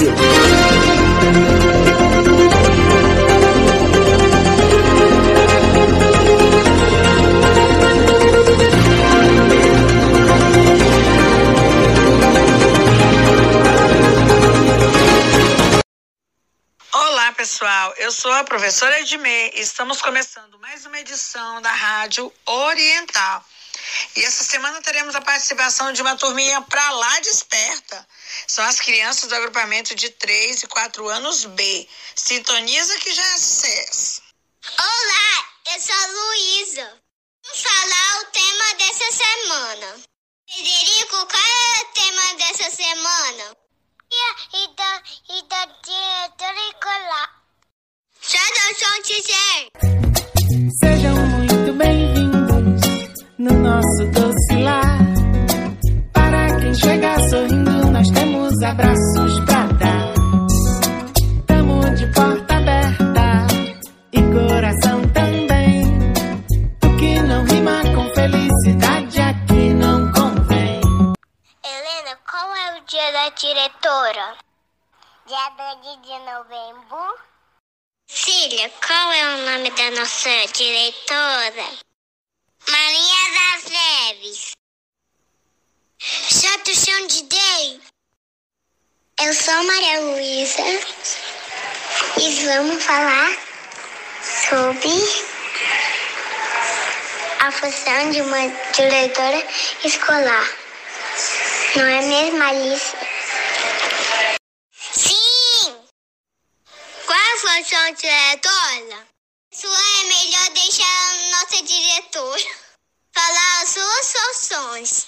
Brasil. Olá, pessoal. Eu sou a professora Edmê e estamos começando mais uma edição da Rádio Oriental. E essa semana teremos a participação de uma turminha pra lá desperta. São as crianças do agrupamento de 3 e 4 anos B. Sintoniza que já é sucesso. Olá, eu sou a Luísa. Vamos falar o tema dessa semana. Federico, qual é o tema dessa semana? E da, e da diretora escolar. Saudação, Tizer. Sejam muito bem-vindos no nosso doce lar. Para quem chega sorrindo, nós temos abraços pra dar. Tamo de porta aberta e coração também. O que não rima com felicidade aqui não convém. Helena, qual é o dia da diretora? Dia 12 de novembro. Filha, qual é o nome da nossa diretora? Maria das Neves. Chato chão de Day. Eu sou Maria Luísa e vamos falar sobre a função de uma diretora escolar. Não é mesmo, Alice? Sim! Qual é a função diretora? Sua é melhor deixar a nossa diretora falar as suas funções.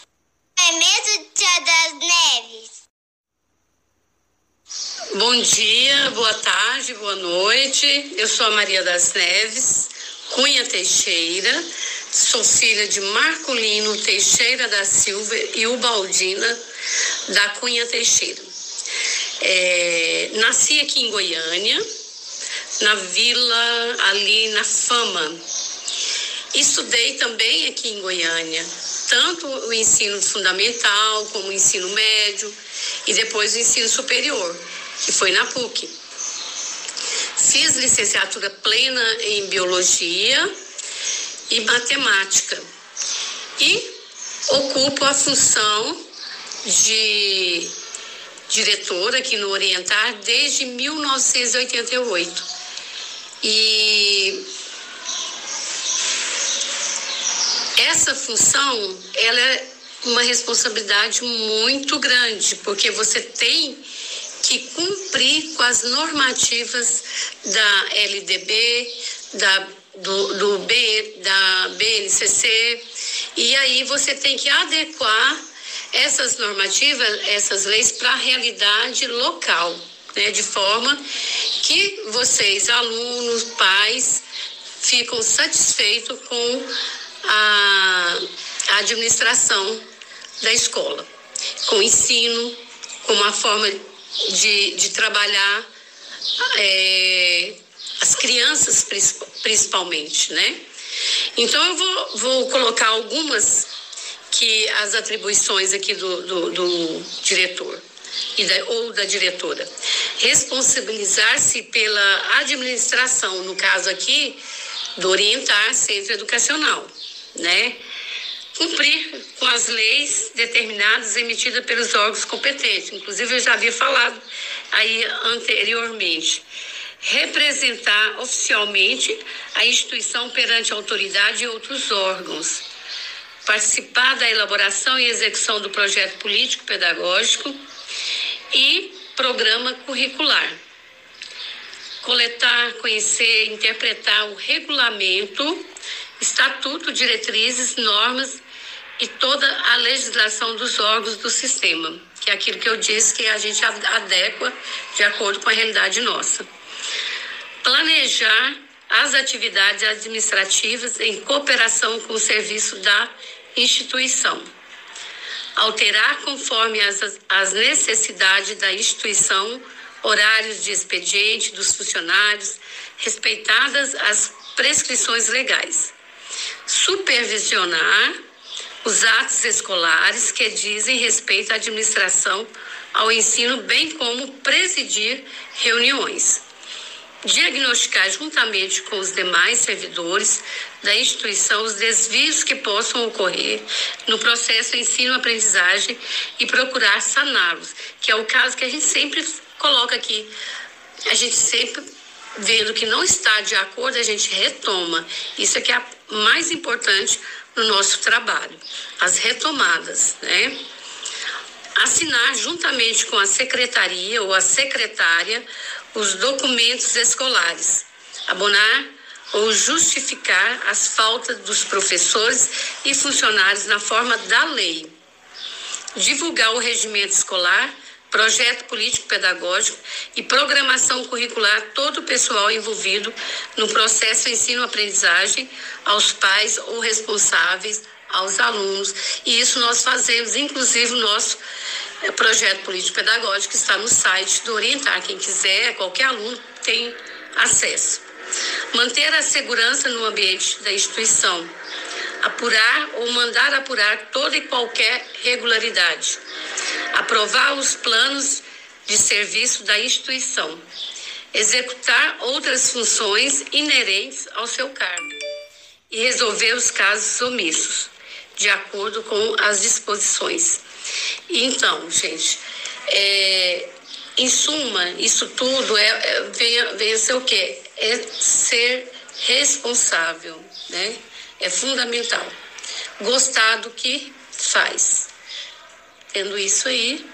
É mesmo, Tia das Neves? Bom dia, boa tarde, boa noite. Eu sou a Maria das Neves, Cunha Teixeira. Sou filha de Marcolino Teixeira da Silva e Ubaldina da Cunha Teixeira. É, nasci aqui em Goiânia, na vila ali na Fama. Estudei também aqui em Goiânia, tanto o ensino fundamental como o ensino médio e depois o ensino superior, que foi na PUC. Fiz licenciatura plena em biologia e matemática e ocupo a função de diretora aqui no Orientar desde 1988. E essa função, ela é uma responsabilidade muito grande, porque você tem que cumprir com as normativas da LDB, da, do, do B, da BNCC, e aí você tem que adequar essas normativas, essas leis para a realidade local, né, de forma que vocês, alunos, pais, ficam satisfeitos com a, administração da escola, com o ensino, com uma forma de, de trabalhar é, as crianças principalmente, né? Então eu vou, vou colocar algumas que as atribuições aqui do, do, do diretor e da, ou da diretora. Responsabilizar-se pela administração, no caso aqui, do orientar centro educacional, né? Cumprir com as leis determinadas emitidas pelos órgãos competentes. Inclusive, eu já havia falado aí anteriormente. Representar oficialmente a instituição perante a autoridade e outros órgãos. Participar da elaboração e execução do projeto político-pedagógico e programa curricular coletar, conhecer, interpretar o regulamento, estatuto, diretrizes, normas e toda a legislação dos órgãos do sistema, que é aquilo que eu disse que a gente adequa de acordo com a realidade nossa. Planejar as atividades administrativas em cooperação com o serviço da instituição. Alterar conforme as, as necessidades da instituição horários de expediente dos funcionários, respeitadas as prescrições legais. Supervisionar os atos escolares que dizem respeito à administração ao ensino, bem como presidir reuniões. Diagnosticar juntamente com os demais servidores da instituição os desvios que possam ocorrer no processo ensino-aprendizagem e procurar saná-los, que é o caso que a gente sempre coloca aqui. A gente sempre vendo que não está de acordo, a gente retoma. Isso é que é mais importante no nosso trabalho, as retomadas, né? Assinar juntamente com a secretaria ou a secretária os documentos escolares, abonar ou justificar as faltas dos professores e funcionários na forma da lei, divulgar o regimento escolar projeto político-pedagógico e programação curricular todo o pessoal envolvido no processo ensino-aprendizagem, aos pais ou responsáveis, aos alunos. E isso nós fazemos, inclusive nosso projeto político-pedagógico está no site do Orientar. Quem quiser, qualquer aluno tem acesso. Manter a segurança no ambiente da instituição. Apurar ou mandar apurar toda e qualquer regularidade aprovar os planos de serviço da instituição, executar outras funções inerentes ao seu cargo e resolver os casos omissos, de acordo com as disposições. Então, gente, é, em suma, isso tudo é, é vem, vem a ser o quê? É ser responsável, né? É fundamental. Gostar do que faz. Tendo isso aí,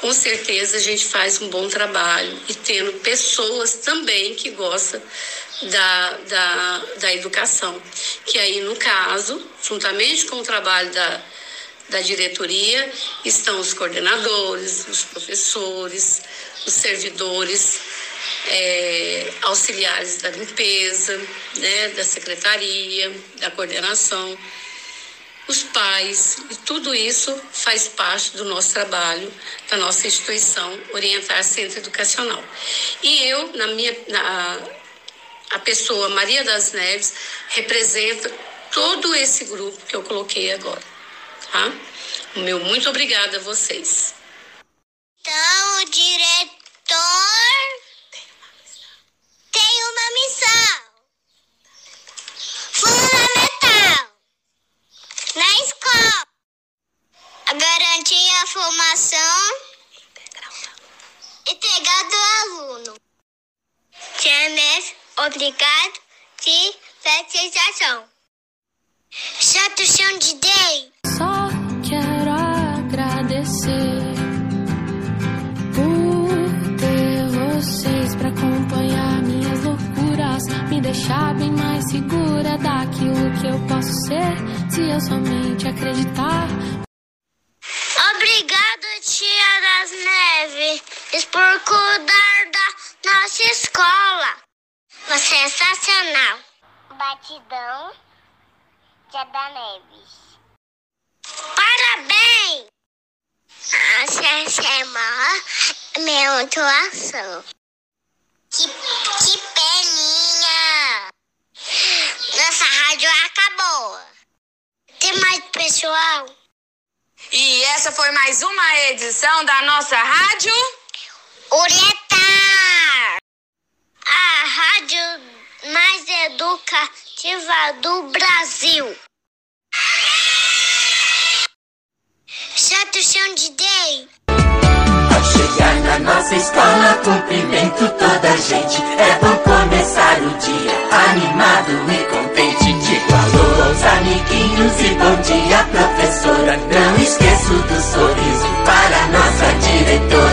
com certeza a gente faz um bom trabalho e tendo pessoas também que gostam da, da, da educação. Que aí, no caso, juntamente com o trabalho da, da diretoria, estão os coordenadores, os professores, os servidores, é, auxiliares da limpeza, né, da secretaria, da coordenação os pais, e tudo isso faz parte do nosso trabalho, da nossa instituição Orientar Centro Educacional. E eu, na minha, na, a pessoa Maria das Neves, representa todo esse grupo que eu coloquei agora, tá? O meu muito obrigada a vocês. Então, o diretor tem uma missão fundamental na escola: garantir a formação integral tá? do aluno. Chames, obrigado de felicitação. Chato chão de 10. Deixar bem mais segura daquilo que eu posso ser se eu somente acreditar. Obrigado, tia das neves, por cuidar da nossa escola. Você é sensacional. Batidão, tia da Neves. Parabéns! Essa semana, minha atuação. Que, que peninha! Nossa rádio acabou. Tem mais pessoal? E essa foi mais uma edição da nossa rádio Orientar, a rádio mais educativa do Brasil. Santo Chão de Deus. Chegar na nossa escola, cumprimento toda a gente. É bom começar o dia animado e contente. Digo alô aos amiguinhos e bom dia, professora. Não esqueço do sorriso para nossa diretora.